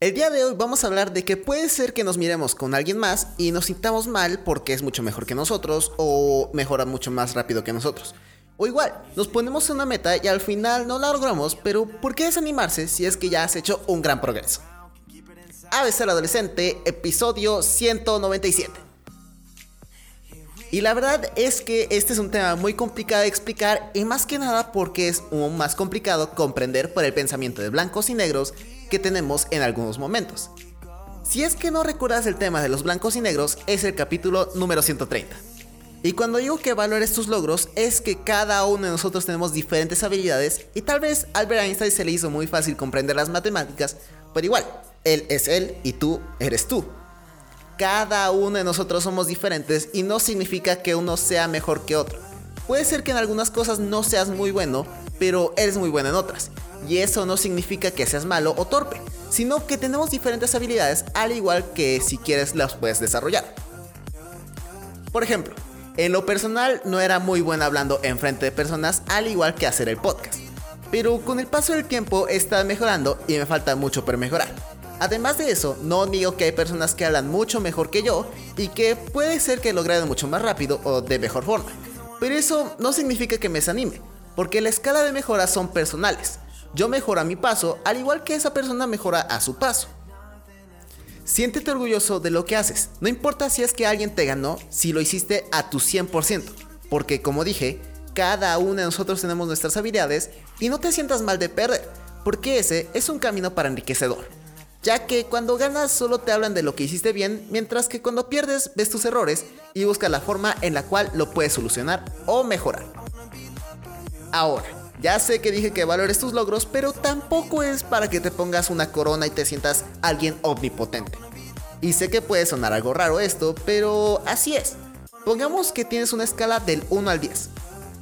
El día de hoy vamos a hablar de que puede ser que nos miremos con alguien más y nos sintamos mal porque es mucho mejor que nosotros o mejora mucho más rápido que nosotros. O igual, nos ponemos una meta y al final no la logramos, pero ¿por qué desanimarse si es que ya has hecho un gran progreso? ABC Adolescente, episodio 197. Y la verdad es que este es un tema muy complicado de explicar y más que nada porque es aún más complicado comprender por el pensamiento de blancos y negros que tenemos en algunos momentos. Si es que no recuerdas el tema de los blancos y negros, es el capítulo número 130. Y cuando digo que valores tus logros, es que cada uno de nosotros tenemos diferentes habilidades y tal vez a Albert Einstein se le hizo muy fácil comprender las matemáticas, pero igual, él es él y tú eres tú. Cada uno de nosotros somos diferentes y no significa que uno sea mejor que otro. Puede ser que en algunas cosas no seas muy bueno, pero eres muy bueno en otras. Y eso no significa que seas malo o torpe, sino que tenemos diferentes habilidades al igual que si quieres las puedes desarrollar. Por ejemplo, en lo personal no era muy bueno hablando en frente de personas al igual que hacer el podcast. Pero con el paso del tiempo está mejorando y me falta mucho por mejorar. Además de eso, no digo que hay personas que hablan mucho mejor que yo y que puede ser que logren mucho más rápido o de mejor forma. Pero eso no significa que me desanime, porque la escala de mejora son personales. Yo mejoro a mi paso, al igual que esa persona mejora a su paso. Siéntete orgulloso de lo que haces, no importa si es que alguien te ganó, si lo hiciste a tu 100%, porque como dije, cada uno de nosotros tenemos nuestras habilidades y no te sientas mal de perder, porque ese es un camino para enriquecedor. Ya que cuando ganas solo te hablan de lo que hiciste bien, mientras que cuando pierdes ves tus errores y buscas la forma en la cual lo puedes solucionar o mejorar. Ahora, ya sé que dije que valores tus logros, pero tampoco es para que te pongas una corona y te sientas alguien omnipotente. Y sé que puede sonar algo raro esto, pero así es. Pongamos que tienes una escala del 1 al 10.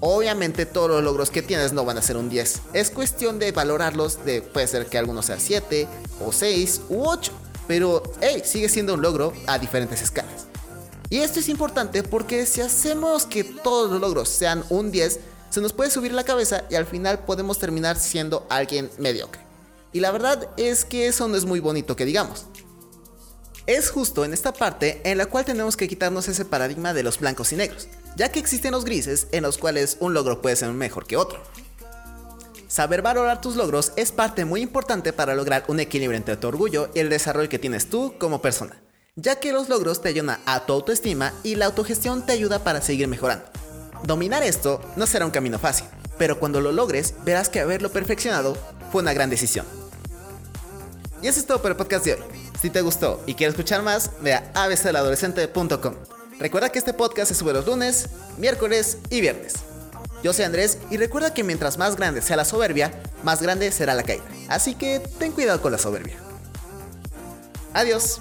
Obviamente todos los logros que tienes no van a ser un 10. Es cuestión de valorarlos, de puede ser que alguno sea 7 o 6 u 8. Pero hey, sigue siendo un logro a diferentes escalas. Y esto es importante porque si hacemos que todos los logros sean un 10, se nos puede subir la cabeza y al final podemos terminar siendo alguien mediocre. Y la verdad es que eso no es muy bonito que digamos. Es justo en esta parte en la cual tenemos que quitarnos ese paradigma de los blancos y negros, ya que existen los grises en los cuales un logro puede ser mejor que otro. Saber valorar tus logros es parte muy importante para lograr un equilibrio entre tu orgullo y el desarrollo que tienes tú como persona, ya que los logros te ayudan a tu autoestima y la autogestión te ayuda para seguir mejorando. Dominar esto no será un camino fácil, pero cuando lo logres verás que haberlo perfeccionado fue una gran decisión. Y eso es todo por el podcast de hoy. Si te gustó y quieres escuchar más, ve a abceladolescente.com. Recuerda que este podcast se sube los lunes, miércoles y viernes. Yo soy Andrés y recuerda que mientras más grande sea la soberbia, más grande será la caída. Así que ten cuidado con la soberbia. Adiós.